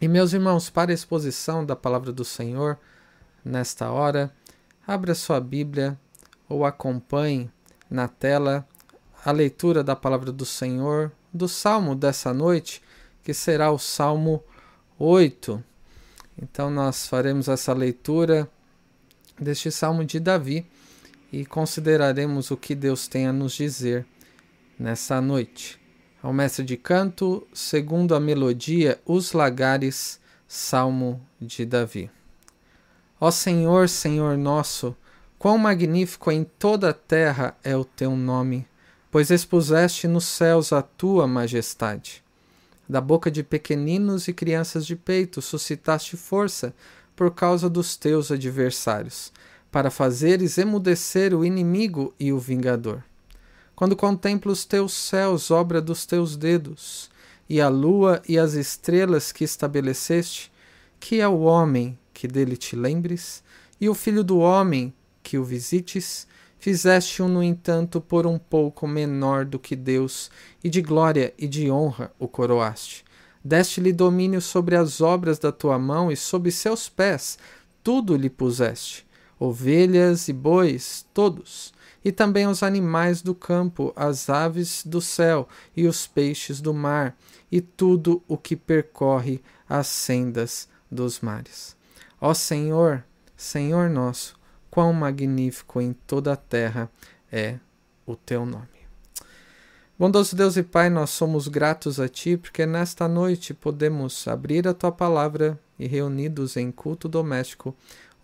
E meus irmãos, para a exposição da palavra do Senhor, nesta hora, abra sua Bíblia ou acompanhe na tela a leitura da palavra do Senhor, do salmo dessa noite, que será o Salmo 8. Então, nós faremos essa leitura deste salmo de Davi e consideraremos o que Deus tem a nos dizer nessa noite. Ao mestre de canto, segundo a melodia, Os Lagares, Salmo de Davi. Ó Senhor, Senhor nosso, quão magnífico em toda a terra é o teu nome, pois expuseste nos céus a tua majestade. Da boca de pequeninos e crianças de peito suscitaste força por causa dos teus adversários para fazeres emudecer o inimigo e o vingador. Quando contemplo os teus céus, obra dos teus dedos, e a lua e as estrelas que estabeleceste, que é o homem que dele te lembres, e o filho do homem que o visites, fizeste-o, no entanto, por um pouco menor do que Deus, e de glória e de honra o coroaste. Deste-lhe domínio sobre as obras da tua mão, e sob seus pés tudo lhe puseste ovelhas e bois, todos, e também os animais do campo, as aves do céu e os peixes do mar, e tudo o que percorre as sendas dos mares. Ó Senhor, Senhor nosso, quão magnífico em toda a terra é o teu nome. Bondoso Deus e Pai, nós somos gratos a Ti porque nesta noite podemos abrir a Tua palavra e reunidos em culto doméstico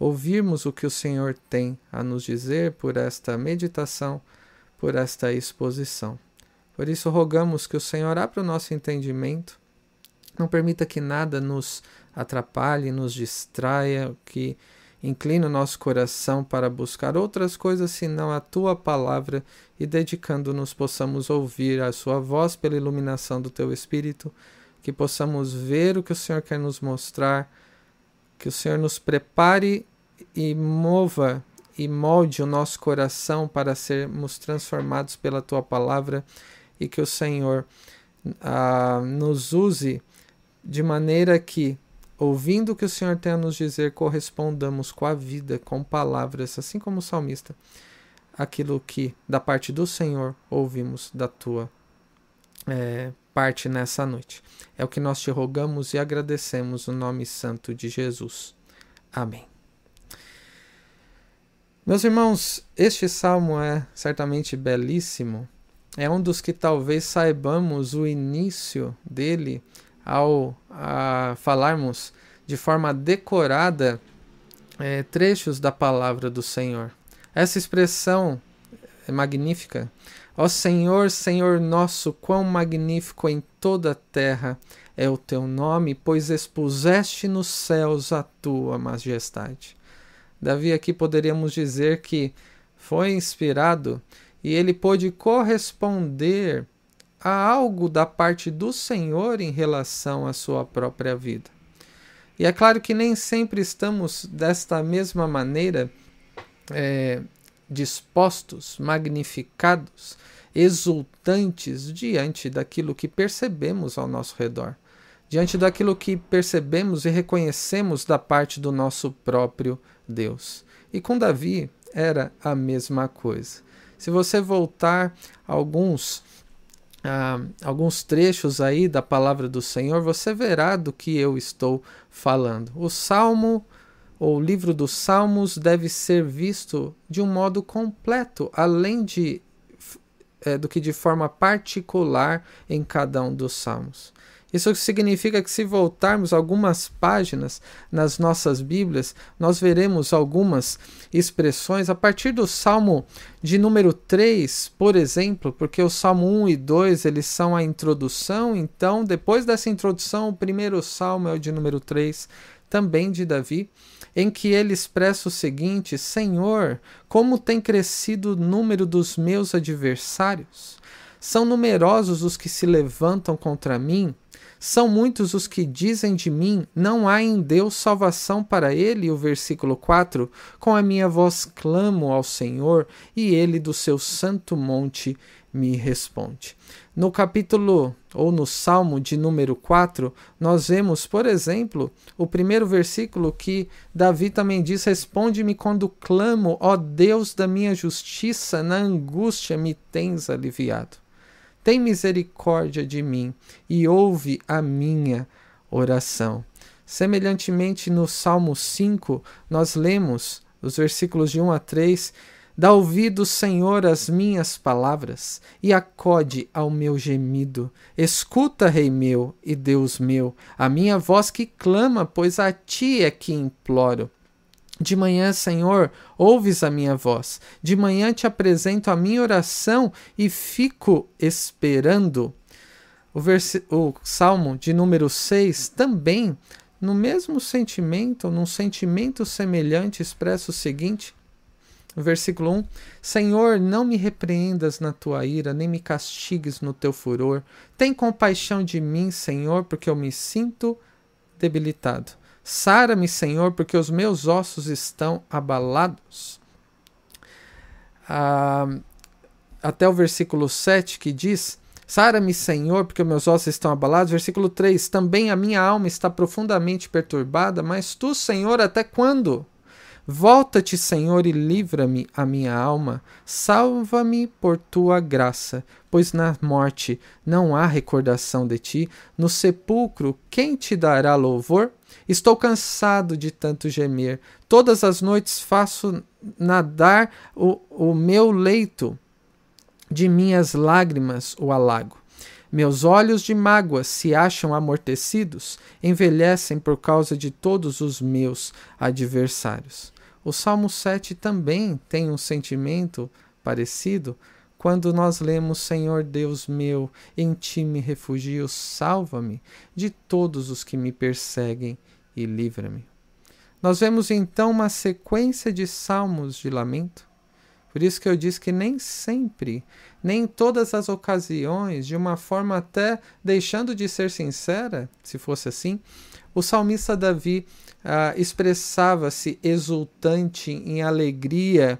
ouvirmos o que o Senhor tem a nos dizer por esta meditação, por esta exposição. Por isso, rogamos que o Senhor abra o nosso entendimento, não permita que nada nos atrapalhe, nos distraia, que incline o nosso coração para buscar outras coisas senão a tua palavra e dedicando-nos possamos ouvir a sua voz pela iluminação do teu espírito, que possamos ver o que o Senhor quer nos mostrar, que o Senhor nos prepare e mova e molde o nosso coração para sermos transformados pela tua palavra e que o Senhor ah, nos use de maneira que, ouvindo o que o Senhor tem a nos dizer, correspondamos com a vida, com palavras, assim como o salmista, aquilo que da parte do Senhor ouvimos da tua é, parte nessa noite. É o que nós te rogamos e agradecemos no nome santo de Jesus. Amém. Meus irmãos, este salmo é certamente belíssimo. É um dos que talvez saibamos o início dele ao falarmos de forma decorada é, trechos da palavra do Senhor. Essa expressão é magnífica. Ó Senhor, Senhor nosso, quão magnífico em toda a terra é o teu nome, pois expuseste nos céus a tua majestade. Davi aqui poderíamos dizer que foi inspirado e ele pôde corresponder a algo da parte do Senhor em relação à sua própria vida. E é claro que nem sempre estamos desta mesma maneira é, dispostos, magnificados, exultantes diante daquilo que percebemos ao nosso redor, diante daquilo que percebemos e reconhecemos da parte do nosso próprio Deus. E com Davi era a mesma coisa. Se você voltar alguns ah, alguns trechos aí da palavra do Senhor, você verá do que eu estou falando. O Salmo ou o livro dos Salmos deve ser visto de um modo completo, além de é, do que de forma particular em cada um dos salmos. Isso significa que, se voltarmos algumas páginas nas nossas Bíblias, nós veremos algumas expressões a partir do Salmo de número 3, por exemplo, porque o Salmo 1 e 2 eles são a introdução, então, depois dessa introdução, o primeiro salmo é o de número 3, também de Davi, em que ele expressa o seguinte: Senhor, como tem crescido o número dos meus adversários? São numerosos os que se levantam contra mim. São muitos os que dizem de mim: Não há em Deus salvação para ele. O versículo 4: Com a minha voz clamo ao Senhor, e ele do seu santo monte me responde. No capítulo ou no Salmo de número 4, nós vemos, por exemplo, o primeiro versículo que Davi também diz: Responde-me quando clamo, ó Deus da minha justiça, na angústia me tens aliviado. Tem misericórdia de mim e ouve a minha oração. Semelhantemente, no Salmo 5, nós lemos os versículos de 1 a 3 Dá ouvido, Senhor, às minhas palavras e acode ao meu gemido. Escuta, Rei meu e Deus meu, a minha voz que clama, pois a ti é que imploro. De manhã, Senhor, ouves a minha voz. De manhã te apresento a minha oração e fico esperando. O, o Salmo de número 6 também, no mesmo sentimento, num sentimento semelhante, expressa o seguinte: Versículo 1: Senhor, não me repreendas na tua ira, nem me castigues no teu furor. Tem compaixão de mim, Senhor, porque eu me sinto debilitado. Sara-me, Senhor, porque os meus ossos estão abalados. Ah, até o versículo 7 que diz: Sara-me, Senhor, porque meus ossos estão abalados. Versículo 3: Também a minha alma está profundamente perturbada, mas tu, Senhor, até quando? Volta-te, Senhor, e livra-me a minha alma. Salva-me por tua graça, pois na morte não há recordação de ti. No sepulcro, quem te dará louvor? Estou cansado de tanto gemer. Todas as noites faço nadar o, o meu leito. De minhas lágrimas o alago. Meus olhos de mágoa se acham amortecidos, envelhecem por causa de todos os meus adversários. O Salmo 7 também tem um sentimento parecido quando nós lemos: Senhor Deus meu, em ti me refugio, salva-me de todos os que me perseguem e livra-me. Nós vemos então uma sequência de salmos de lamento. Por isso que eu disse que nem sempre, nem em todas as ocasiões, de uma forma até deixando de ser sincera, se fosse assim, o salmista Davi ah, expressava-se exultante em alegria,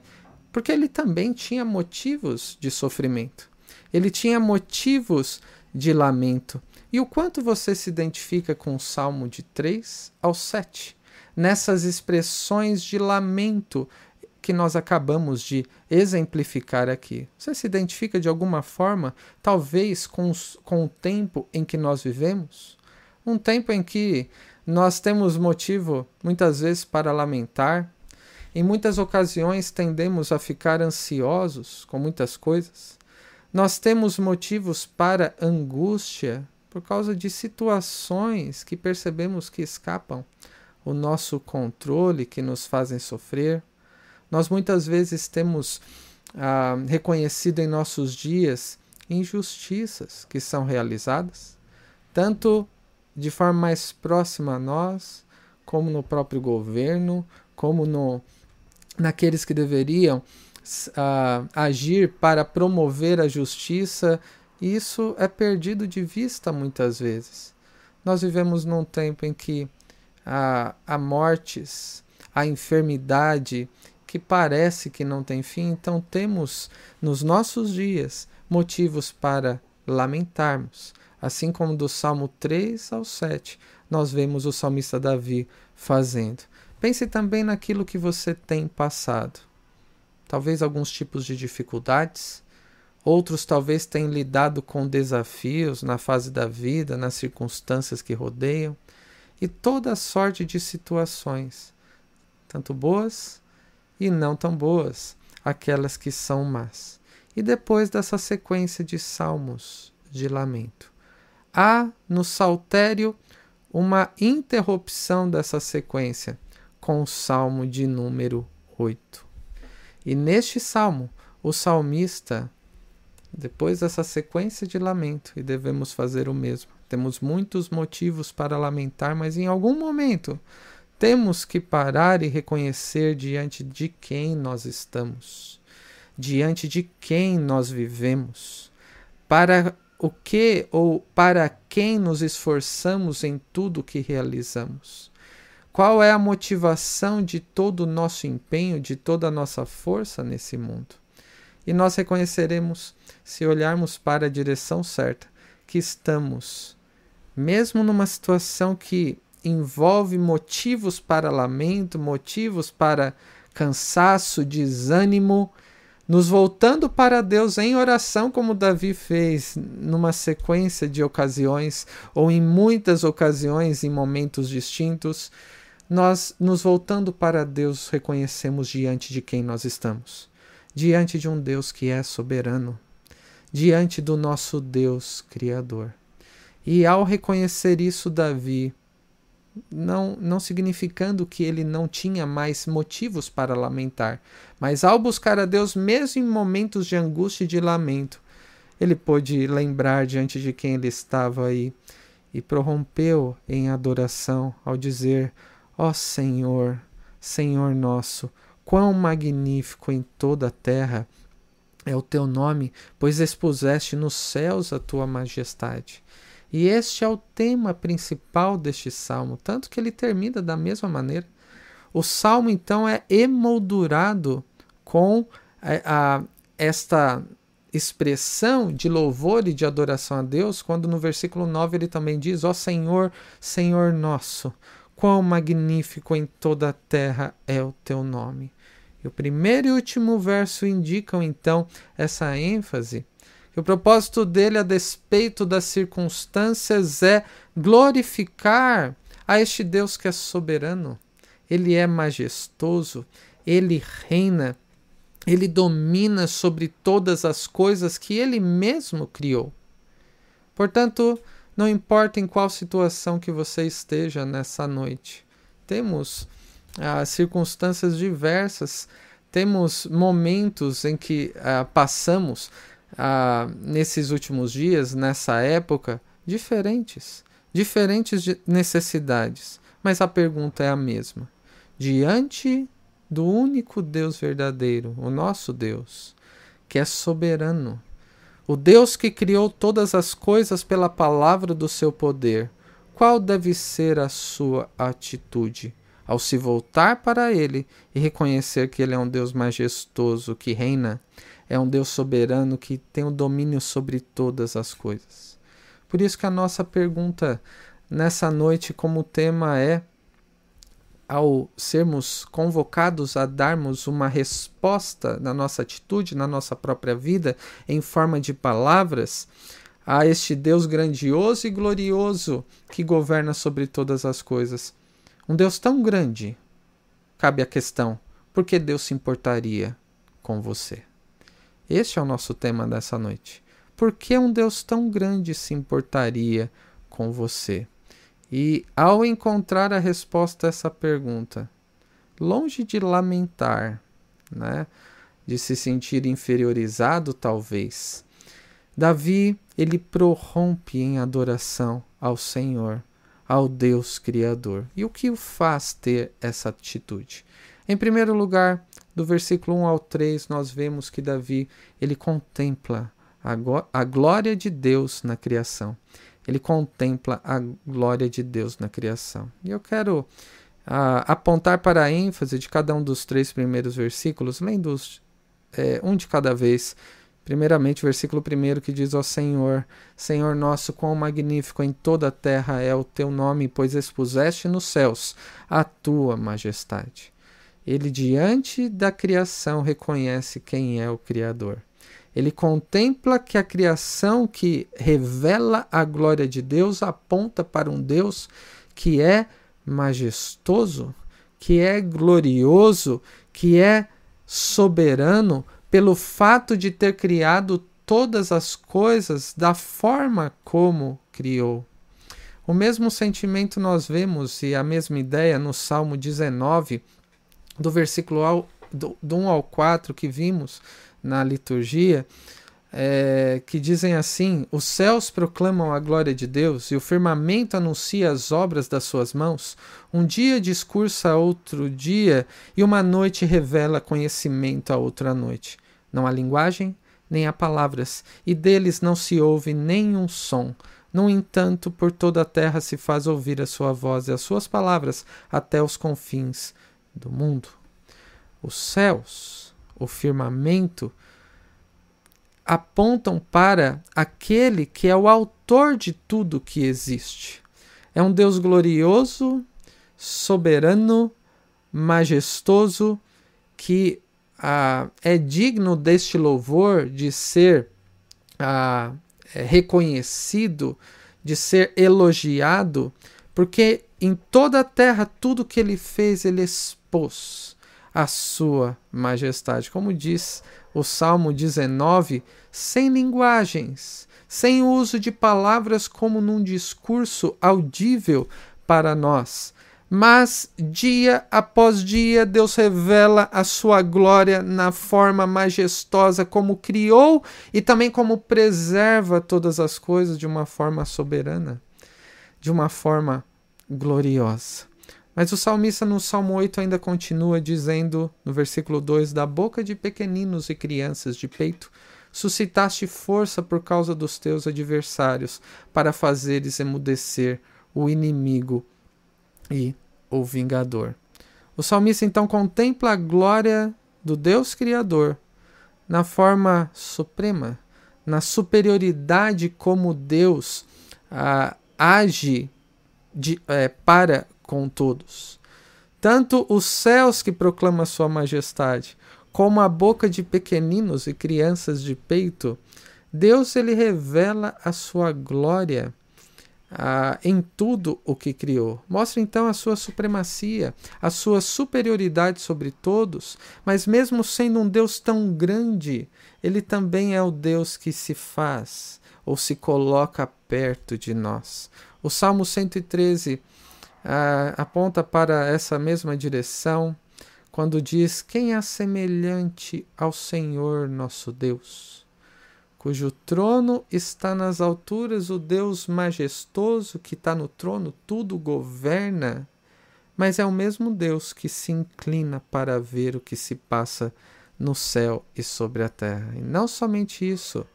porque ele também tinha motivos de sofrimento. Ele tinha motivos de lamento. E o quanto você se identifica com o Salmo de 3 ao 7, nessas expressões de lamento que nós acabamos de exemplificar aqui. Você se identifica de alguma forma, talvez com, os, com o tempo em que nós vivemos? Um tempo em que nós temos motivo, muitas vezes, para lamentar. Em muitas ocasiões tendemos a ficar ansiosos com muitas coisas. Nós temos motivos para angústia por causa de situações que percebemos que escapam o nosso controle, que nos fazem sofrer. Nós muitas vezes temos ah, reconhecido em nossos dias injustiças que são realizadas, tanto de forma mais próxima a nós, como no próprio governo, como no, naqueles que deveriam uh, agir para promover a justiça. Isso é perdido de vista muitas vezes. Nós vivemos num tempo em que há, há mortes, a enfermidade que parece que não tem fim, então temos nos nossos dias motivos para lamentarmos, assim como do Salmo 3 ao 7, nós vemos o salmista Davi fazendo. Pense também naquilo que você tem passado. Talvez alguns tipos de dificuldades, outros talvez tenham lidado com desafios na fase da vida, nas circunstâncias que rodeiam, e toda sorte de situações, tanto boas e não tão boas, aquelas que são más. E depois dessa sequência de salmos de lamento, há no saltério uma interrupção dessa sequência com o salmo de número 8. E neste salmo, o salmista, depois dessa sequência de lamento, e devemos fazer o mesmo, temos muitos motivos para lamentar, mas em algum momento temos que parar e reconhecer diante de quem nós estamos, diante de quem nós vivemos, para o que ou para quem nos esforçamos em tudo que realizamos? Qual é a motivação de todo o nosso empenho, de toda a nossa força nesse mundo? E nós reconheceremos, se olharmos para a direção certa, que estamos, mesmo numa situação que envolve motivos para lamento, motivos para cansaço, desânimo, nos voltando para Deus em oração, como Davi fez numa sequência de ocasiões, ou em muitas ocasiões, em momentos distintos, nós, nos voltando para Deus, reconhecemos diante de quem nós estamos. Diante de um Deus que é soberano, diante do nosso Deus Criador. E ao reconhecer isso, Davi não, não significando que ele não tinha mais motivos para lamentar, mas ao buscar a Deus, mesmo em momentos de angústia e de lamento, ele pôde lembrar diante de quem ele estava aí e prorrompeu em adoração ao dizer: Ó oh Senhor, Senhor nosso, quão magnífico em toda a terra é o teu nome, pois expuseste nos céus a tua majestade. E este é o tema principal deste salmo, tanto que ele termina da mesma maneira. O salmo, então, é emoldurado com a, é, a, esta expressão de louvor e de adoração a Deus, quando no versículo 9 ele também diz: Ó Senhor, Senhor nosso, quão magnífico em toda a terra é o teu nome. E o primeiro e último verso indicam então essa ênfase o propósito dele, a despeito das circunstâncias, é glorificar a este Deus que é soberano. Ele é majestoso, ele reina, ele domina sobre todas as coisas que ele mesmo criou. Portanto, não importa em qual situação que você esteja nessa noite, temos ah, circunstâncias diversas, temos momentos em que ah, passamos ah, nesses últimos dias, nessa época, diferentes, diferentes de necessidades, mas a pergunta é a mesma. Diante do único Deus verdadeiro, o nosso Deus, que é soberano, o Deus que criou todas as coisas pela palavra do seu poder, qual deve ser a sua atitude? Ao se voltar para Ele e reconhecer que Ele é um Deus majestoso que reina, é um Deus soberano que tem o domínio sobre todas as coisas. Por isso que a nossa pergunta nessa noite como tema é ao sermos convocados a darmos uma resposta na nossa atitude, na nossa própria vida, em forma de palavras, a este Deus grandioso e glorioso que governa sobre todas as coisas. Um Deus tão grande, cabe a questão: por que Deus se importaria com você? Este é o nosso tema dessa noite. Por que um Deus tão grande se importaria com você? E ao encontrar a resposta a essa pergunta, longe de lamentar, né, de se sentir inferiorizado talvez, Davi ele prorrompe em adoração ao Senhor, ao Deus Criador. E o que o faz ter essa atitude? Em primeiro lugar, do versículo 1 ao 3, nós vemos que Davi ele contempla a, a glória de Deus na criação. Ele contempla a glória de Deus na criação. E eu quero apontar para a ênfase de cada um dos três primeiros versículos, lendo os, é, um de cada vez. Primeiramente, o versículo 1 que diz: Ó Senhor, Senhor nosso, quão magnífico em toda a terra é o teu nome, pois expuseste nos céus a tua majestade. Ele, diante da criação, reconhece quem é o Criador. Ele contempla que a criação que revela a glória de Deus aponta para um Deus que é majestoso, que é glorioso, que é soberano, pelo fato de ter criado todas as coisas da forma como criou. O mesmo sentimento nós vemos e a mesma ideia no Salmo 19, do versículo ao, do, do 1 ao 4 que vimos na liturgia, é, que dizem assim: Os céus proclamam a glória de Deus e o firmamento anuncia as obras das suas mãos. Um dia discursa a outro dia e uma noite revela conhecimento a outra noite. Não há linguagem, nem há palavras, e deles não se ouve nenhum som. No entanto, por toda a terra se faz ouvir a sua voz e as suas palavras até os confins do mundo. Os céus, o firmamento, apontam para aquele que é o autor de tudo que existe. É um Deus glorioso, soberano, majestoso, que ah, é digno deste louvor de ser ah, é reconhecido, de ser elogiado, porque em toda a terra tudo que ele fez, ele expôs a sua majestade. Como diz o Salmo 19, sem linguagens, sem uso de palavras como num discurso audível para nós. Mas dia após dia Deus revela a sua glória na forma majestosa como criou e também como preserva todas as coisas de uma forma soberana, de uma forma gloriosa. Mas o salmista no Salmo 8 ainda continua dizendo, no versículo 2: Da boca de pequeninos e crianças de peito suscitaste força por causa dos teus adversários, para fazeres emudecer o inimigo e o vingador. O salmista então contempla a glória do Deus Criador na forma suprema, na superioridade como Deus ah, age de, é, para com todos. Tanto os céus que proclamam sua majestade, como a boca de pequeninos e crianças de peito, Deus ele revela a sua glória ah, em tudo o que criou. Mostra então a sua supremacia, a sua superioridade sobre todos, mas mesmo sendo um Deus tão grande, ele também é o Deus que se faz ou se coloca perto de nós. O Salmo 113 ah, aponta para essa mesma direção quando diz: Quem é semelhante ao Senhor nosso Deus? Cujo trono está nas alturas, o Deus majestoso que está no trono, tudo governa, mas é o mesmo Deus que se inclina para ver o que se passa no céu e sobre a terra. E não somente isso,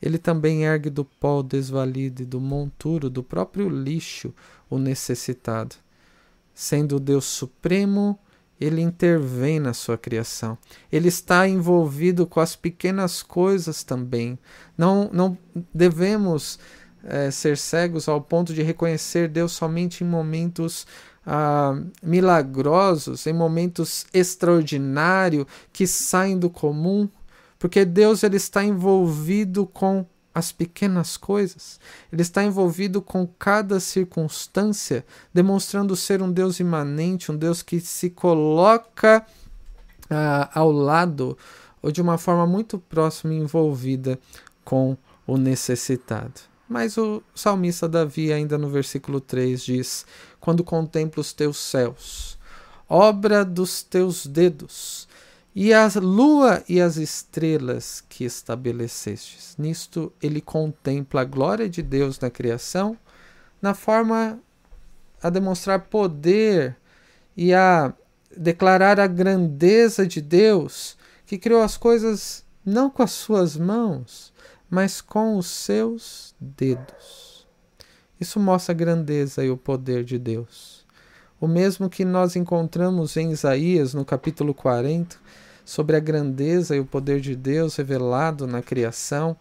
ele também ergue do pó desvalido e do monturo, do próprio lixo, o necessitado. Sendo o Deus supremo, ele intervém na sua criação. Ele está envolvido com as pequenas coisas também. Não, não devemos é, ser cegos ao ponto de reconhecer Deus somente em momentos ah, milagrosos, em momentos extraordinários que saem do comum, porque Deus ele está envolvido com as pequenas coisas. Ele está envolvido com cada circunstância, demonstrando ser um Deus imanente, um Deus que se coloca uh, ao lado ou de uma forma muito próxima envolvida com o necessitado. Mas o salmista Davi, ainda no versículo 3, diz: Quando contemplo os teus céus, obra dos teus dedos, e a lua e as estrelas que estabelecestes. Nisto ele contempla a glória de Deus na criação, na forma a demonstrar poder e a declarar a grandeza de Deus, que criou as coisas não com as suas mãos, mas com os seus dedos. Isso mostra a grandeza e o poder de Deus. O mesmo que nós encontramos em Isaías, no capítulo 40, sobre a grandeza e o poder de Deus revelado na criação,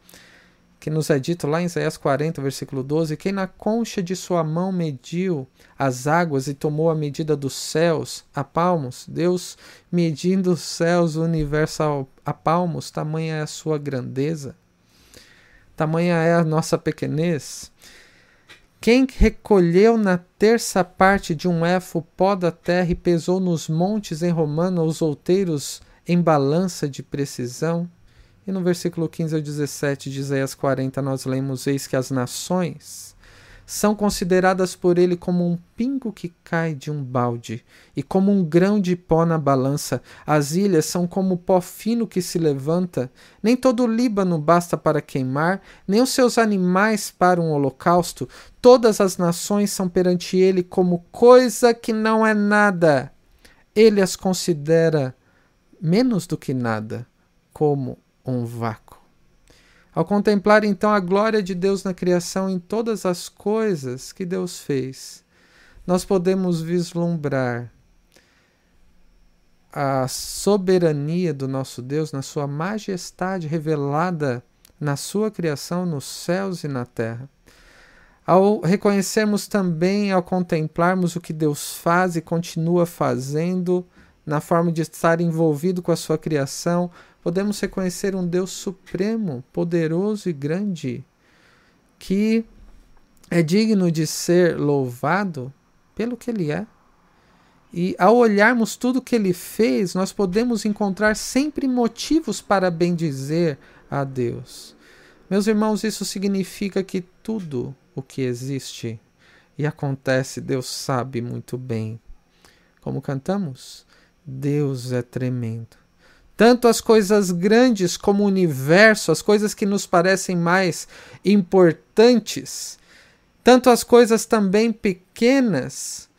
que nos é dito lá em Isaías 40, versículo 12: Quem na concha de sua mão mediu as águas e tomou a medida dos céus a palmos, Deus medindo os céus, o universo a palmos, tamanha é a sua grandeza, tamanha é a nossa pequenez. Quem recolheu na terça parte de um éfo pó da terra e pesou nos montes em Romano os outeiros em balança de precisão. E no versículo 15 ao 17 de Isaías 40, nós lemos: Eis que as nações são consideradas por ele como um pingo que cai de um balde, e como um grão de pó na balança. As ilhas são como pó fino que se levanta. Nem todo o Líbano basta para queimar, nem os seus animais para um holocausto. Todas as nações são perante ele como coisa que não é nada. Ele as considera menos do que nada, como um vácuo. Ao contemplar então a glória de Deus na criação em todas as coisas que Deus fez, nós podemos vislumbrar a soberania do nosso Deus na sua majestade revelada na sua criação nos céus e na terra. Ao reconhecermos também, ao contemplarmos o que Deus faz e continua fazendo, na forma de estar envolvido com a sua criação, podemos reconhecer um Deus supremo, poderoso e grande, que é digno de ser louvado pelo que ele é. E ao olharmos tudo que ele fez, nós podemos encontrar sempre motivos para bendizer a Deus. Meus irmãos, isso significa que tudo o que existe e acontece, Deus sabe muito bem. Como cantamos, Deus é tremendo. Tanto as coisas grandes como o universo, as coisas que nos parecem mais importantes, tanto as coisas também pequenas,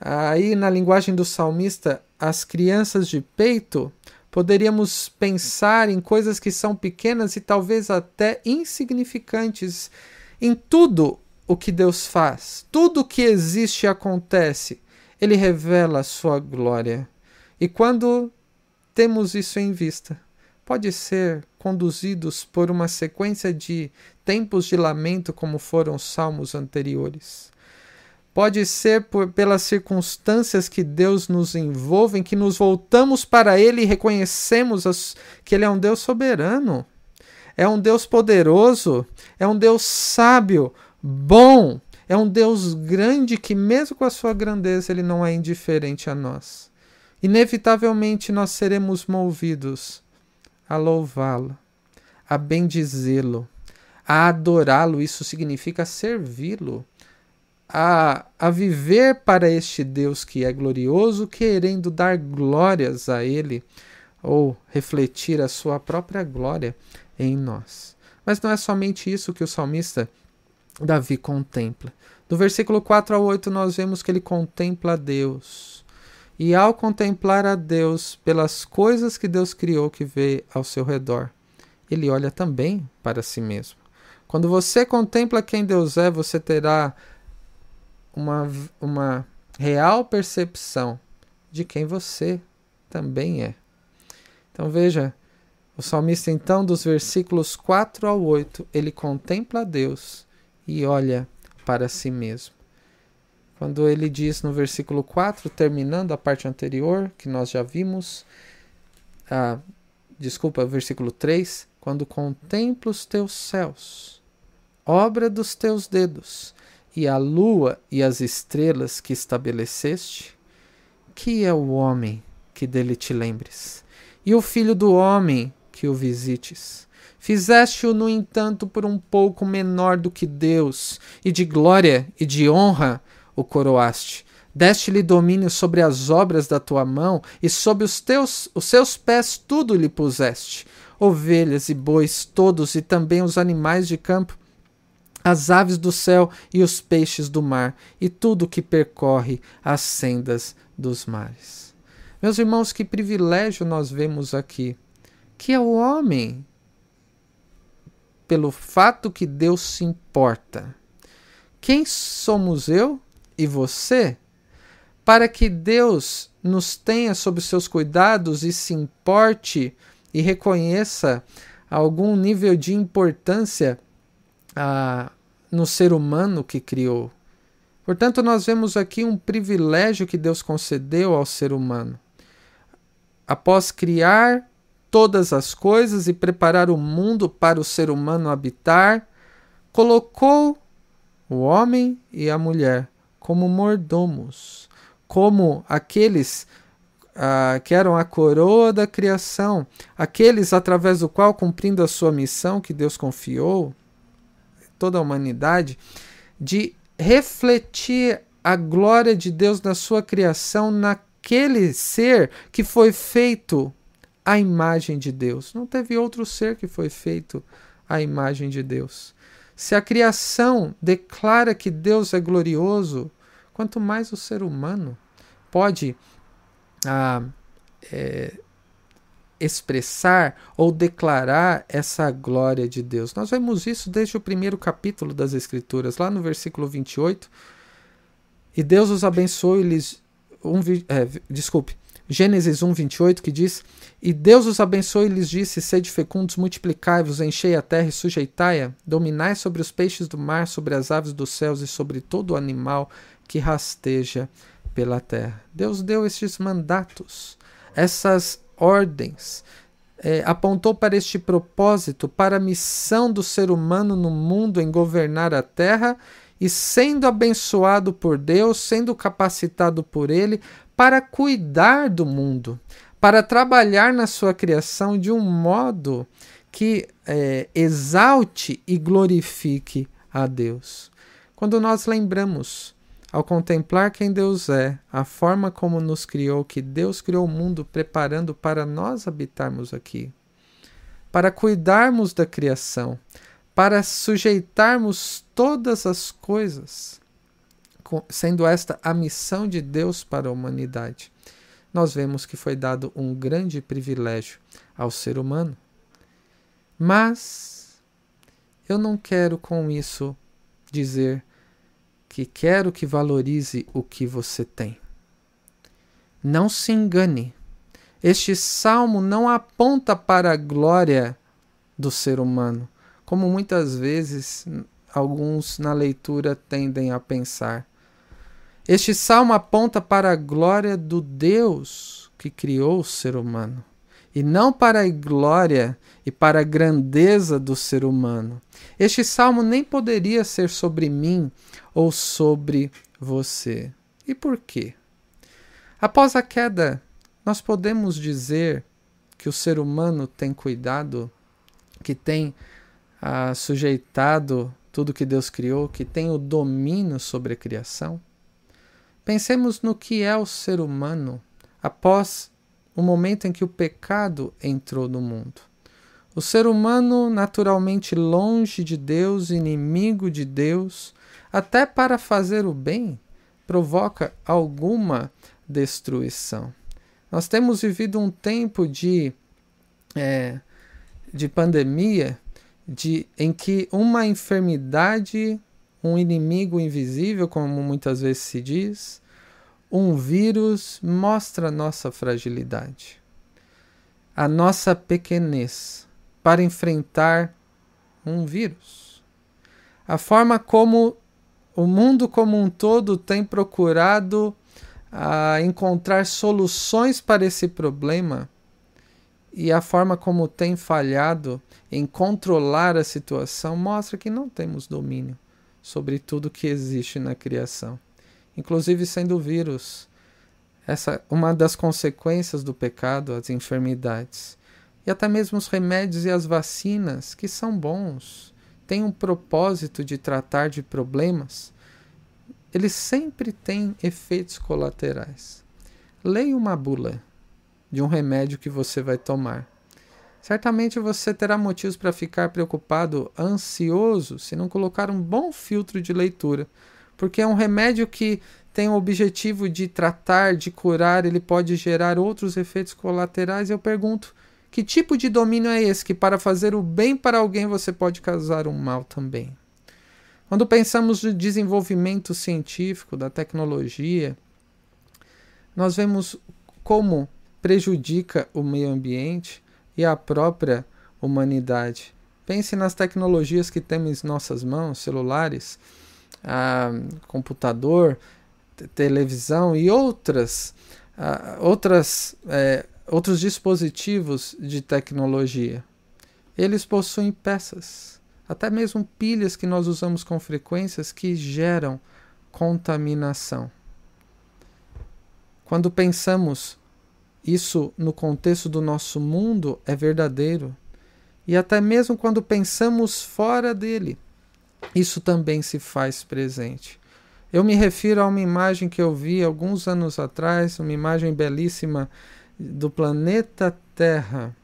aí na linguagem do salmista, as crianças de peito, poderíamos pensar em coisas que são pequenas e talvez até insignificantes em tudo o que Deus faz, tudo que existe e acontece, ele revela a sua glória. E quando temos isso em vista, pode ser conduzidos por uma sequência de tempos de lamento, como foram os salmos anteriores. Pode ser por, pelas circunstâncias que Deus nos envolve, em que nos voltamos para Ele e reconhecemos as, que Ele é um Deus soberano, é um Deus poderoso, é um Deus sábio, bom, é um Deus grande que, mesmo com a sua grandeza, Ele não é indiferente a nós. Inevitavelmente nós seremos movidos a louvá-lo, a bendizê-lo, a adorá-lo, isso significa servi-lo, a, a viver para este Deus que é glorioso, querendo dar glórias a Ele ou refletir a sua própria glória em nós. Mas não é somente isso que o salmista Davi contempla. Do versículo 4 ao 8, nós vemos que ele contempla Deus. E ao contemplar a Deus pelas coisas que Deus criou que vê ao seu redor, ele olha também para si mesmo. Quando você contempla quem Deus é, você terá uma, uma real percepção de quem você também é. Então veja, o salmista, então, dos versículos 4 ao 8, ele contempla a Deus e olha para si mesmo. Quando ele diz no versículo 4, terminando a parte anterior, que nós já vimos, ah, desculpa, versículo 3, quando contempla os teus céus, obra dos teus dedos, e a lua e as estrelas que estabeleceste, que é o homem que dele te lembres, e o filho do homem que o visites. Fizeste-o, no entanto, por um pouco menor do que Deus, e de glória e de honra o coroaste. Deste-lhe domínio sobre as obras da tua mão, e sob os, teus, os seus pés tudo lhe puseste: ovelhas e bois todos, e também os animais de campo, as aves do céu e os peixes do mar, e tudo que percorre as sendas dos mares. Meus irmãos, que privilégio nós vemos aqui que é o homem, pelo fato que Deus se importa. Quem somos eu e você para que Deus nos tenha sob seus cuidados e se importe e reconheça algum nível de importância ah, no ser humano que criou. Portanto, nós vemos aqui um privilégio que Deus concedeu ao ser humano. Após criar todas as coisas e preparar o mundo para o ser humano habitar, colocou o homem e a mulher como mordomos, como aqueles ah, que eram a coroa da criação, aqueles através do qual, cumprindo a sua missão que Deus confiou, toda a humanidade, de refletir a glória de Deus na sua criação, naquele ser que foi feito a imagem de Deus. Não teve outro ser que foi feito à imagem de Deus. Se a criação declara que Deus é glorioso, quanto mais o ser humano pode ah, é, expressar ou declarar essa glória de Deus. Nós vemos isso desde o primeiro capítulo das Escrituras, lá no versículo 28. E Deus os abençoou e lhes. Um, é, desculpe, Gênesis 1, 28, que diz: E Deus os abençoou e lhes disse: Sede fecundos, multiplicai-vos, enchei a terra e sujeitai-a, dominai sobre os peixes do mar, sobre as aves dos céus e sobre todo animal que rasteja pela terra. Deus deu estes mandatos, essas ordens, é, apontou para este propósito, para a missão do ser humano no mundo em governar a terra e sendo abençoado por Deus, sendo capacitado por Ele para cuidar do mundo, para trabalhar na sua criação de um modo que é, exalte e glorifique a Deus. Quando nós lembramos, ao contemplar quem Deus é, a forma como nos criou, que Deus criou o mundo preparando para nós habitarmos aqui, para cuidarmos da criação, para sujeitarmos todas as coisas, sendo esta a missão de Deus para a humanidade. Nós vemos que foi dado um grande privilégio ao ser humano. Mas eu não quero com isso dizer que quero que valorize o que você tem. Não se engane. Este salmo não aponta para a glória do ser humano, como muitas vezes alguns na leitura tendem a pensar. Este salmo aponta para a glória do Deus que criou o ser humano, e não para a glória e para a grandeza do ser humano. Este salmo nem poderia ser sobre mim ou sobre você. E por quê? Após a queda, nós podemos dizer que o ser humano tem cuidado, que tem ah, sujeitado tudo que Deus criou, que tem o domínio sobre a criação? Pensemos no que é o ser humano após o momento em que o pecado entrou no mundo. O ser humano, naturalmente longe de Deus, inimigo de Deus, até para fazer o bem, provoca alguma destruição. Nós temos vivido um tempo de, é, de pandemia de, em que uma enfermidade, um inimigo invisível, como muitas vezes se diz, um vírus mostra nossa fragilidade, a nossa pequenez para enfrentar um vírus. A forma como o mundo como um todo tem procurado a encontrar soluções para esse problema e a forma como tem falhado em controlar a situação mostra que não temos domínio sobre tudo que existe na criação, inclusive sendo o vírus essa uma das consequências do pecado, as enfermidades. E até mesmo os remédios e as vacinas, que são bons, têm um propósito de tratar de problemas, eles sempre têm efeitos colaterais. Leia uma bula de um remédio que você vai tomar. Certamente você terá motivos para ficar preocupado, ansioso, se não colocar um bom filtro de leitura, porque é um remédio que tem o objetivo de tratar, de curar, ele pode gerar outros efeitos colaterais. Eu pergunto: que tipo de domínio é esse que, para fazer o bem para alguém, você pode causar um mal também? Quando pensamos no desenvolvimento científico, da tecnologia, nós vemos como prejudica o meio ambiente e a própria humanidade. Pense nas tecnologias que temos em nossas mãos, celulares, ah, computador, televisão e outras, ah, outras, é, outros dispositivos de tecnologia. Eles possuem peças, até mesmo pilhas que nós usamos com frequências que geram contaminação. Quando pensamos isso, no contexto do nosso mundo, é verdadeiro. E até mesmo quando pensamos fora dele, isso também se faz presente. Eu me refiro a uma imagem que eu vi alguns anos atrás, uma imagem belíssima do planeta Terra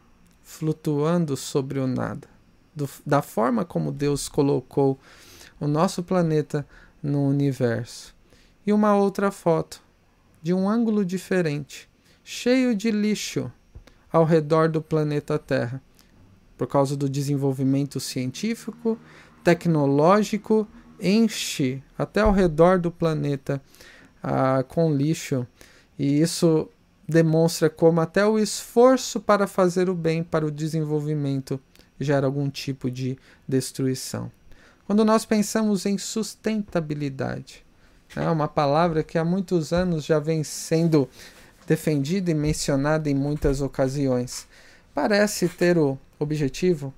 flutuando sobre o nada, do, da forma como Deus colocou o nosso planeta no universo. E uma outra foto, de um ângulo diferente, cheio de lixo ao redor do planeta Terra, por causa do desenvolvimento científico, tecnológico, enche até ao redor do planeta ah, com lixo. E isso demonstra como até o esforço para fazer o bem para o desenvolvimento gera algum tipo de destruição. Quando nós pensamos em sustentabilidade, é uma palavra que há muitos anos já vem sendo defendida e mencionada em muitas ocasiões. Parece ter o objetivo,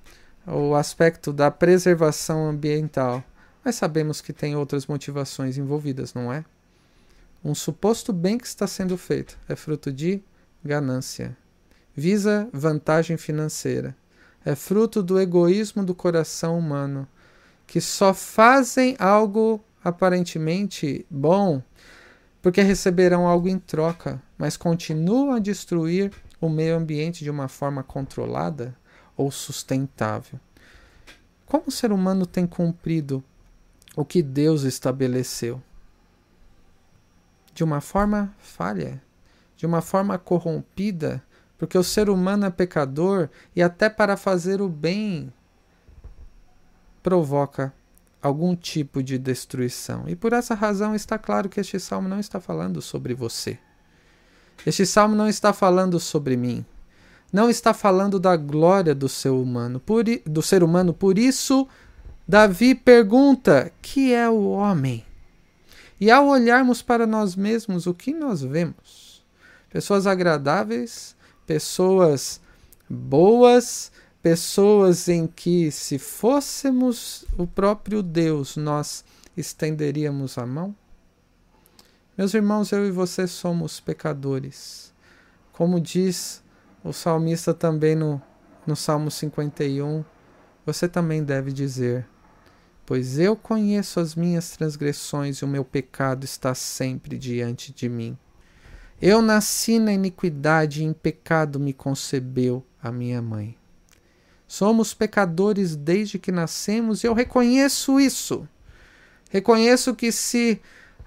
o aspecto da preservação ambiental, mas sabemos que tem outras motivações envolvidas, não é? Um suposto bem que está sendo feito é fruto de ganância, visa vantagem financeira, é fruto do egoísmo do coração humano, que só fazem algo aparentemente bom porque receberão algo em troca, mas continuam a destruir o meio ambiente de uma forma controlada ou sustentável. Como o ser humano tem cumprido o que Deus estabeleceu? De uma forma falha, de uma forma corrompida, porque o ser humano é pecador e até para fazer o bem provoca algum tipo de destruição. E por essa razão está claro que este salmo não está falando sobre você. Este salmo não está falando sobre mim. Não está falando da glória do ser humano. Por, do ser humano. Por isso, Davi pergunta: que é o homem? E ao olharmos para nós mesmos, o que nós vemos? Pessoas agradáveis, pessoas boas, pessoas em que, se fôssemos o próprio Deus, nós estenderíamos a mão? Meus irmãos, eu e você somos pecadores. Como diz o salmista também no, no Salmo 51, você também deve dizer: Pois eu conheço as minhas transgressões e o meu pecado está sempre diante de mim. Eu nasci na iniquidade e em pecado me concebeu a minha mãe. Somos pecadores desde que nascemos e eu reconheço isso. Reconheço que se.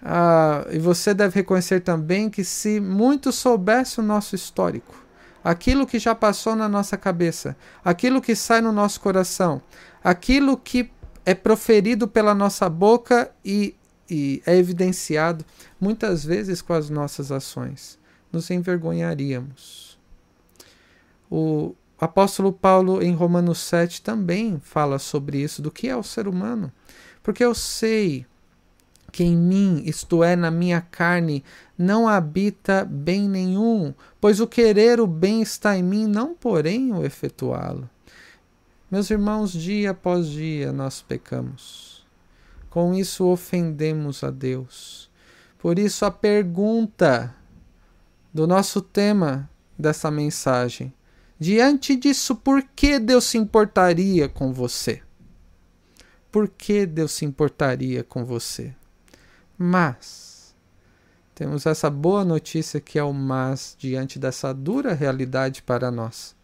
Uh, e você deve reconhecer também que se muito soubesse o nosso histórico, aquilo que já passou na nossa cabeça, aquilo que sai no nosso coração, aquilo que é proferido pela nossa boca e, e é evidenciado muitas vezes com as nossas ações, nos envergonharíamos. O apóstolo Paulo, em Romanos 7, também fala sobre isso, do que é o ser humano. Porque eu sei que em mim, isto é, na minha carne, não habita bem nenhum, pois o querer o bem está em mim, não porém o efetuá-lo. Meus irmãos, dia após dia nós pecamos. Com isso ofendemos a Deus. Por isso a pergunta do nosso tema dessa mensagem Diante disso, por que Deus se importaria com você? Por que Deus se importaria com você? Mas temos essa boa notícia que é o mas diante dessa dura realidade para nós.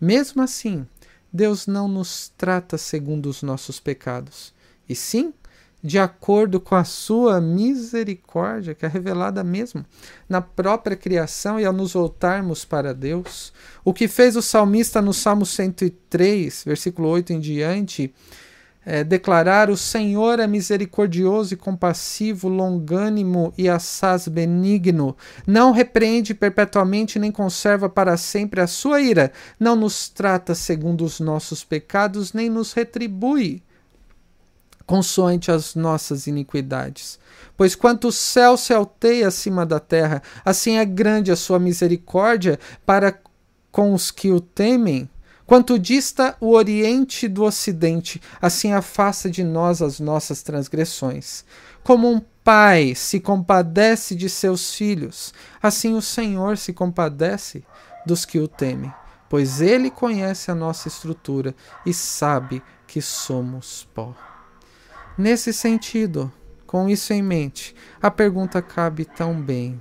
Mesmo assim, Deus não nos trata segundo os nossos pecados, e sim de acordo com a sua misericórdia, que é revelada mesmo na própria criação e ao nos voltarmos para Deus. O que fez o salmista no Salmo 103, versículo 8 em diante, é, declarar: O Senhor é misericordioso e compassivo, longânimo e assaz benigno. Não repreende perpetuamente, nem conserva para sempre a sua ira. Não nos trata segundo os nossos pecados, nem nos retribui consoante as nossas iniquidades. Pois quanto o céu se alteia acima da terra, assim é grande a sua misericórdia para com os que o temem. Quanto dista o oriente do ocidente, assim afasta de nós as nossas transgressões. Como um pai se compadece de seus filhos, assim o Senhor se compadece dos que o temem, pois ele conhece a nossa estrutura e sabe que somos pó. Nesse sentido, com isso em mente, a pergunta cabe tão bem: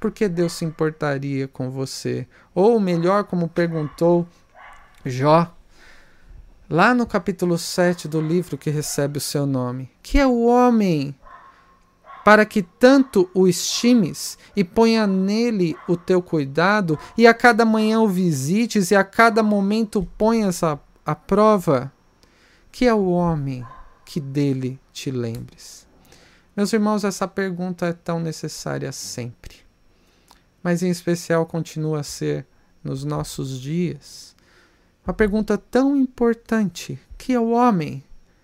por que Deus se importaria com você? Ou melhor, como perguntou Jó, lá no capítulo 7 do livro que recebe o seu nome: Que é o homem para que tanto o estimes e ponha nele o teu cuidado, e a cada manhã o visites e a cada momento ponhas a, a prova? Que é o homem que dele te lembres. Meus irmãos, essa pergunta é tão necessária sempre. mas em especial continua a ser nos nossos dias. Uma pergunta tão importante: que é o homem?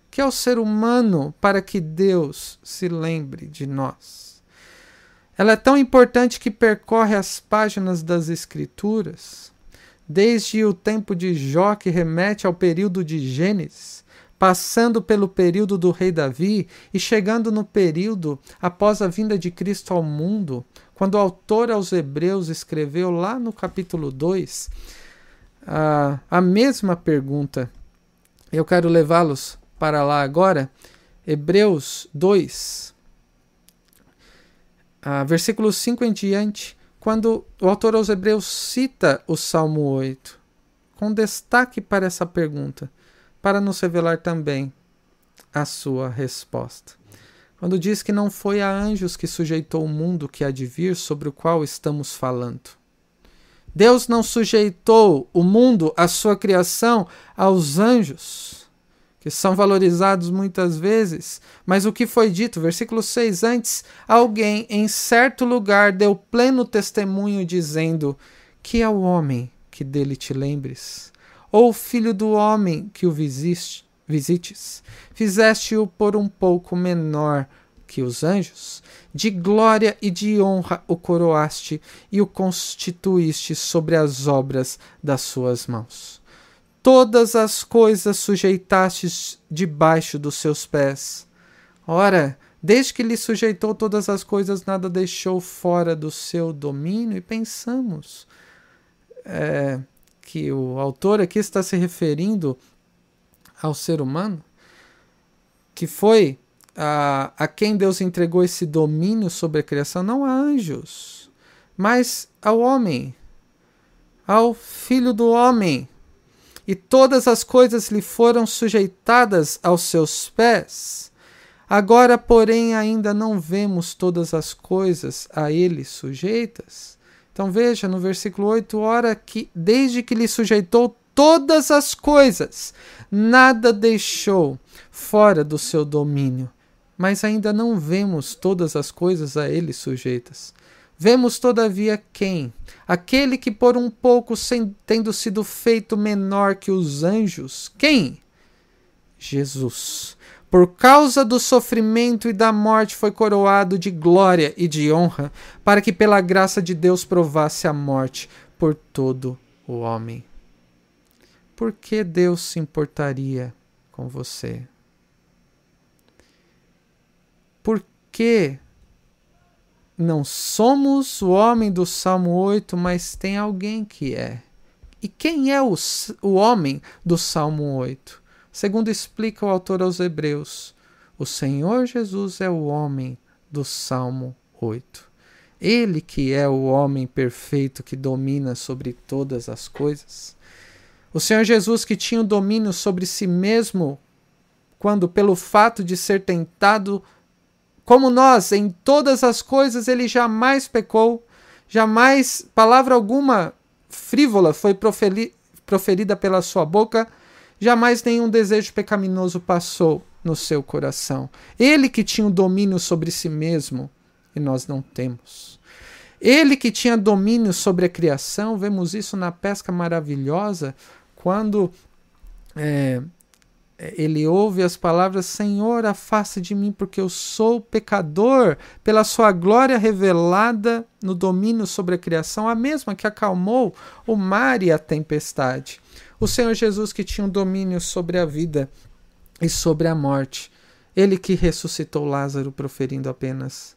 Que é o ser humano para que Deus se lembre de nós? Ela é tão importante que percorre as páginas das Escrituras, desde o tempo de Jó, que remete ao período de Gênesis, passando pelo período do rei Davi e chegando no período após a vinda de Cristo ao mundo, quando o autor aos Hebreus escreveu lá no capítulo 2 a, a mesma pergunta. Eu quero levá-los para lá agora. Hebreus 2, a, versículo 5 em diante, quando o autor aos Hebreus cita o Salmo 8, com destaque para essa pergunta, para nos revelar também a sua resposta quando diz que não foi a anjos que sujeitou o mundo que há de vir sobre o qual estamos falando. Deus não sujeitou o mundo, a sua criação, aos anjos, que são valorizados muitas vezes, mas o que foi dito, versículo 6, antes, alguém em certo lugar deu pleno testemunho, dizendo: Que é o homem que dele te lembres? Ou o filho do homem que o visiste? visites, fizeste-o por um pouco menor que os anjos, de glória e de honra o coroaste e o constituíste sobre as obras das suas mãos. Todas as coisas sujeitastes debaixo dos seus pés. Ora, desde que lhe sujeitou todas as coisas, nada deixou fora do seu domínio, e pensamos é, que o autor aqui está se referindo ao ser humano, que foi a, a quem Deus entregou esse domínio sobre a criação, não a anjos, mas ao homem, ao filho do homem. E todas as coisas lhe foram sujeitadas aos seus pés. Agora, porém, ainda não vemos todas as coisas a ele sujeitas. Então veja no versículo 8, ora que desde que lhe sujeitou todas as coisas, nada deixou fora do seu domínio. Mas ainda não vemos todas as coisas a ele sujeitas. Vemos, todavia, quem? Aquele que por um pouco, sem, tendo sido feito menor que os anjos. Quem? Jesus. Por causa do sofrimento e da morte, foi coroado de glória e de honra, para que pela graça de Deus provasse a morte por todo o homem por que Deus se importaria com você? Por que não somos o homem do Salmo 8, mas tem alguém que é? E quem é o, o homem do Salmo 8? Segundo explica o autor aos Hebreus, o Senhor Jesus é o homem do Salmo 8. Ele que é o homem perfeito que domina sobre todas as coisas. O Senhor Jesus, que tinha o domínio sobre si mesmo, quando, pelo fato de ser tentado como nós em todas as coisas, ele jamais pecou, jamais palavra alguma frívola foi proferida pela sua boca, jamais nenhum desejo pecaminoso passou no seu coração. Ele que tinha o domínio sobre si mesmo e nós não temos. Ele que tinha domínio sobre a criação, vemos isso na pesca maravilhosa, quando é, ele ouve as palavras: Senhor, afasta de mim, porque eu sou pecador, pela sua glória revelada no domínio sobre a criação, a mesma que acalmou o mar e a tempestade. O Senhor Jesus, que tinha um domínio sobre a vida e sobre a morte, ele que ressuscitou Lázaro, proferindo apenas: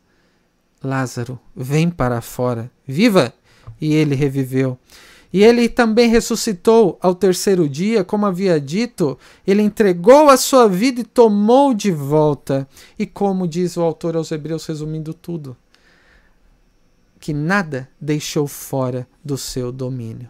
Lázaro, vem para fora, viva! E ele reviveu. E ele também ressuscitou ao terceiro dia, como havia dito, ele entregou a sua vida e tomou de volta. E como diz o autor aos Hebreus, resumindo tudo, que nada deixou fora do seu domínio.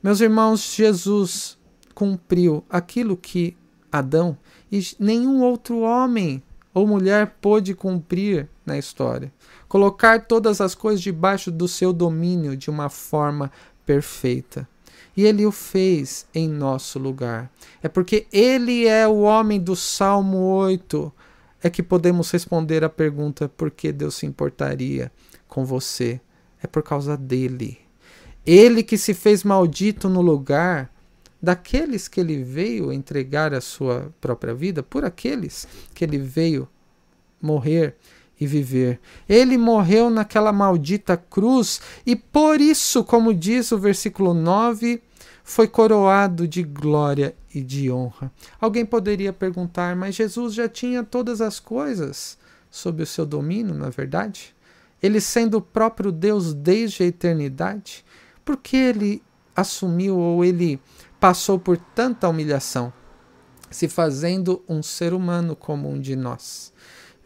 Meus irmãos, Jesus cumpriu aquilo que Adão e nenhum outro homem ou mulher pôde cumprir na história. Colocar todas as coisas debaixo do seu domínio de uma forma perfeita. E ele o fez em nosso lugar. É porque ele é o homem do Salmo 8 é que podemos responder a pergunta por que Deus se importaria com você. É por causa dele. Ele que se fez maldito no lugar daqueles que ele veio entregar a sua própria vida, por aqueles que ele veio morrer e viver. Ele morreu naquela maldita cruz e por isso, como diz o versículo 9, foi coroado de glória e de honra. Alguém poderia perguntar, mas Jesus já tinha todas as coisas sob o seu domínio, não é verdade? Ele sendo o próprio Deus desde a eternidade, por que ele assumiu ou ele passou por tanta humilhação, se fazendo um ser humano como um de nós,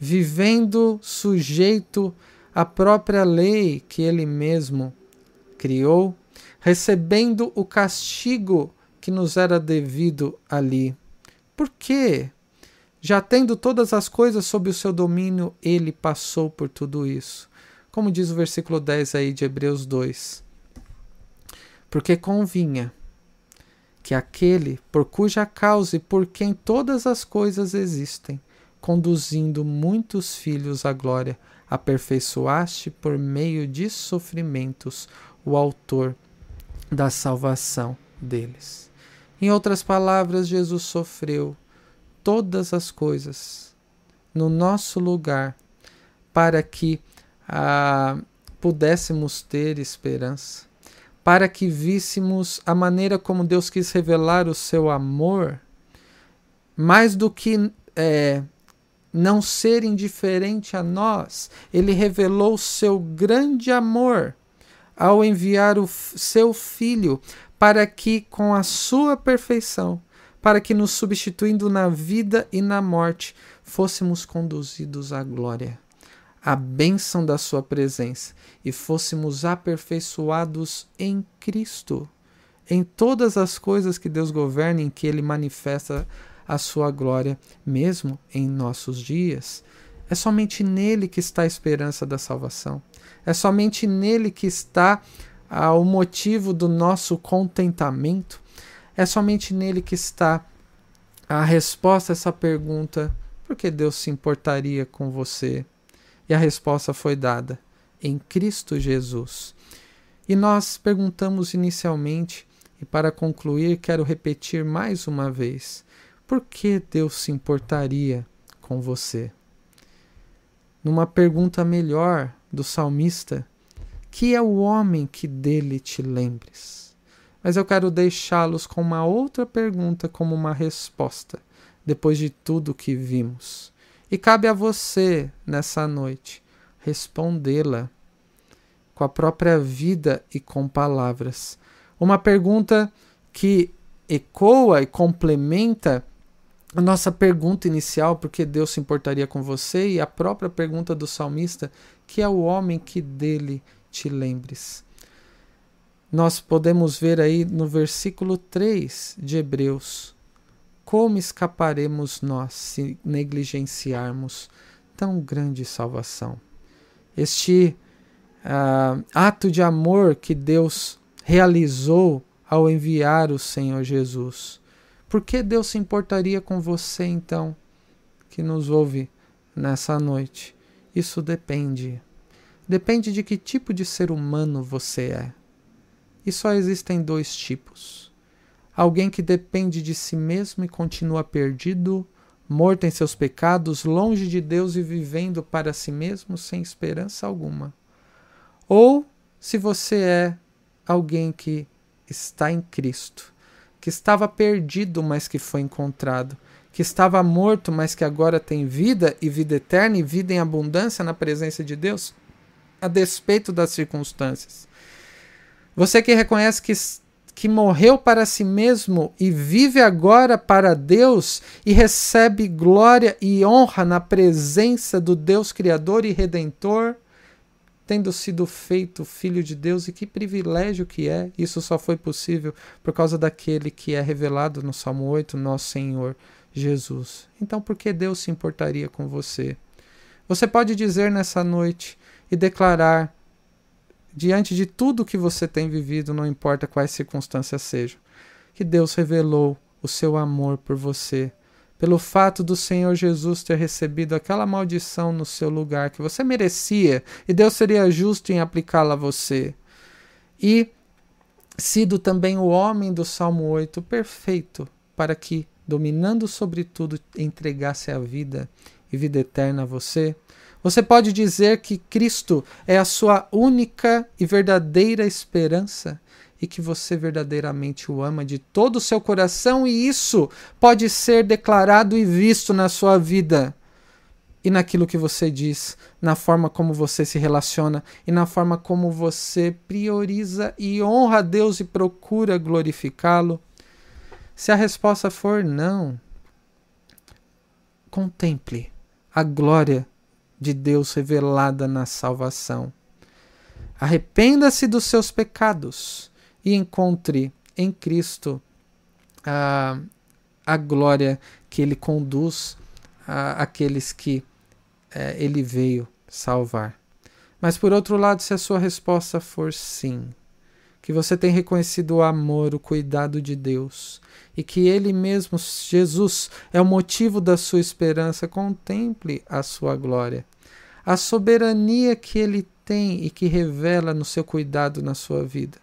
vivendo sujeito à própria lei que ele mesmo criou, recebendo o castigo que nos era devido ali. Por quê? Já tendo todas as coisas sob o seu domínio, ele passou por tudo isso. Como diz o versículo 10 aí de Hebreus 2. Porque convinha que aquele por cuja causa e por quem todas as coisas existem, conduzindo muitos filhos à glória, aperfeiçoaste por meio de sofrimentos o autor da salvação deles. Em outras palavras, Jesus sofreu todas as coisas no nosso lugar para que ah, pudéssemos ter esperança, para que víssemos a maneira como Deus quis revelar o seu amor, mais do que é, não ser indiferente a nós, ele revelou seu grande amor ao enviar o seu filho para que, com a sua perfeição, para que, nos substituindo na vida e na morte, fôssemos conduzidos à glória, à bênção da Sua presença e fôssemos aperfeiçoados em Cristo, em todas as coisas que Deus governa, em que Ele manifesta a Sua glória, mesmo em nossos dias. É somente nele que está a esperança da salvação. É somente nele que está ah, o motivo do nosso contentamento. É somente nele que está a resposta a essa pergunta: por que Deus se importaria com você? E a resposta foi dada em Cristo Jesus. E nós perguntamos inicialmente, e para concluir, quero repetir mais uma vez: por que Deus se importaria com você? Numa pergunta melhor do salmista, que é o homem que dele te lembres? Mas eu quero deixá-los com uma outra pergunta como uma resposta, depois de tudo que vimos. E cabe a você, nessa noite, respondê-la com a própria vida e com palavras. Uma pergunta que ecoa e complementa a nossa pergunta inicial, porque Deus se importaria com você, e a própria pergunta do salmista, que é o homem que dele te lembres. Nós podemos ver aí no versículo 3 de Hebreus como escaparemos nós se negligenciarmos tão grande salvação. Este uh, ato de amor que Deus realizou ao enviar o Senhor Jesus. Por que Deus se importaria com você então, que nos ouve nessa noite? Isso depende Depende de que tipo de ser humano você é. E só existem dois tipos: alguém que depende de si mesmo e continua perdido, morto em seus pecados, longe de Deus e vivendo para si mesmo sem esperança alguma. Ou se você é alguém que está em Cristo, que estava perdido, mas que foi encontrado, que estava morto, mas que agora tem vida e vida eterna e vida em abundância na presença de Deus a despeito das circunstâncias. Você que reconhece que, que morreu para si mesmo e vive agora para Deus e recebe glória e honra na presença do Deus Criador e Redentor, tendo sido feito filho de Deus, e que privilégio que é! Isso só foi possível por causa daquele que é revelado no Salmo 8, nosso Senhor Jesus. Então, por que Deus se importaria com você? Você pode dizer nessa noite: e declarar diante de tudo que você tem vivido, não importa quais circunstâncias sejam, que Deus revelou o seu amor por você, pelo fato do Senhor Jesus ter recebido aquela maldição no seu lugar que você merecia, e Deus seria justo em aplicá-la a você. E sido também o homem do Salmo 8 perfeito, para que, dominando sobre tudo, entregasse a vida e vida eterna a você. Você pode dizer que Cristo é a sua única e verdadeira esperança e que você verdadeiramente o ama de todo o seu coração, e isso pode ser declarado e visto na sua vida e naquilo que você diz, na forma como você se relaciona e na forma como você prioriza e honra a Deus e procura glorificá-lo. Se a resposta for não, contemple a glória de Deus revelada na salvação. Arrependa-se dos seus pecados e encontre em Cristo a, a glória que ele conduz àqueles que é, ele veio salvar. Mas por outro lado, se a sua resposta for sim, que você tem reconhecido o amor, o cuidado de Deus e que Ele mesmo, Jesus, é o motivo da sua esperança, contemple a sua glória. A soberania que Ele tem e que revela no seu cuidado na sua vida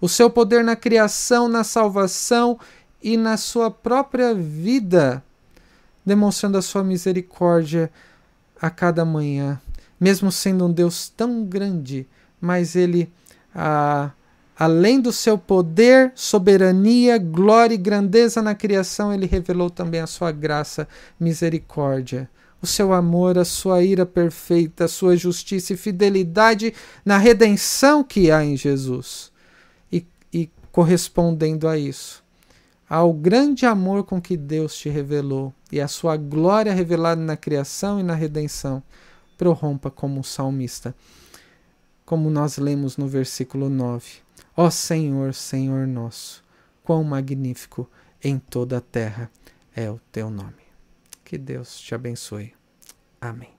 o seu poder na criação, na salvação e na sua própria vida, demonstrando a sua misericórdia a cada manhã, mesmo sendo um Deus tão grande, mas ele, ah, além do seu poder, soberania, glória e grandeza na criação, ele revelou também a sua graça, misericórdia. O seu amor, a sua ira perfeita, a sua justiça e fidelidade na redenção que há em Jesus correspondendo a isso, ao grande amor com que Deus te revelou e a sua glória revelada na criação e na redenção, prorrompa como um salmista, como nós lemos no versículo 9. Ó Senhor, Senhor nosso, quão magnífico em toda a terra é o teu nome. Que Deus te abençoe. Amém.